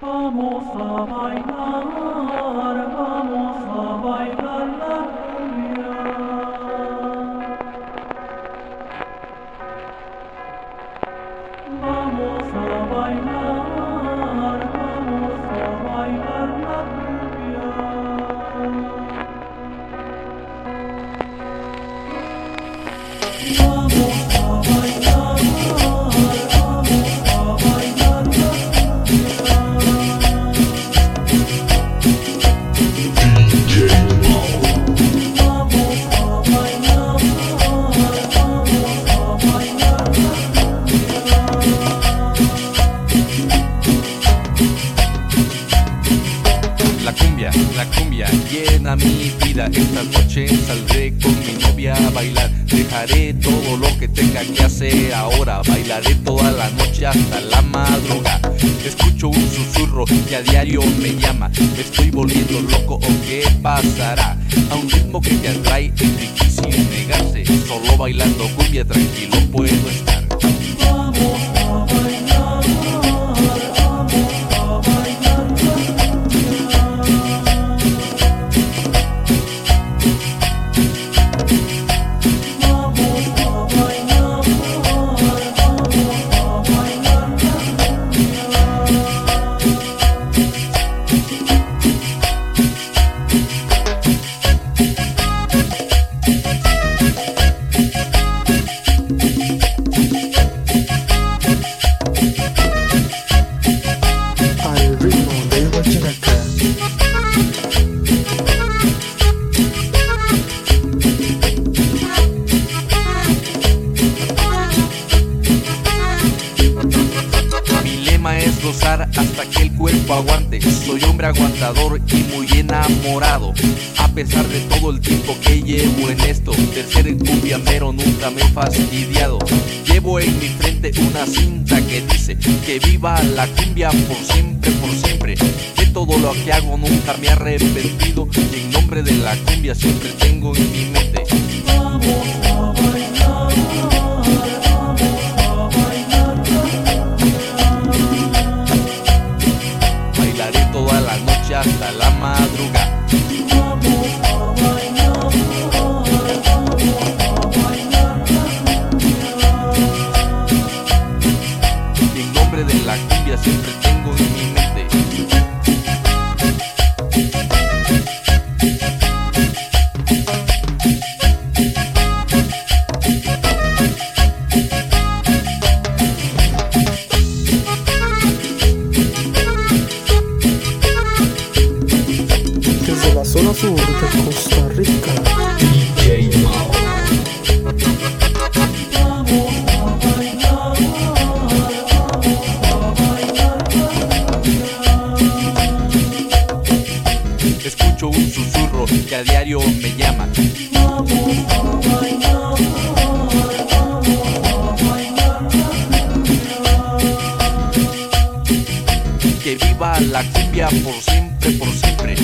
Vamos a bailar, vamos a bailar la cumbia. Vamos a bailar. Cumbia, la cumbia llena mi vida. Esta noche saldré con mi novia a bailar. Dejaré todo lo que tenga que hacer ahora. Bailaré toda la noche hasta la madrugada. Escucho un susurro que a diario me llama. Estoy volviendo loco o qué pasará. A un ritmo que te atrae es difícil negarse. Solo bailando cumbia tranquilo puedo estar. Gozar hasta que el cuerpo aguante. Soy hombre aguantador y muy enamorado. A pesar de todo el tiempo que llevo en esto, de ser cumbiamero nunca me he fastidiado. Llevo en mi frente una cinta que dice que viva la cumbia por siempre, por siempre. De todo lo que hago nunca me he arrepentido. Y en nombre de la cumbia siempre tengo en mi mente. Nombre de la cumbia siempre tengo en mi mente. Desde la zona sur de Costa Rica. Un susurro que a diario me llama. Que viva la cumbia por siempre, por siempre.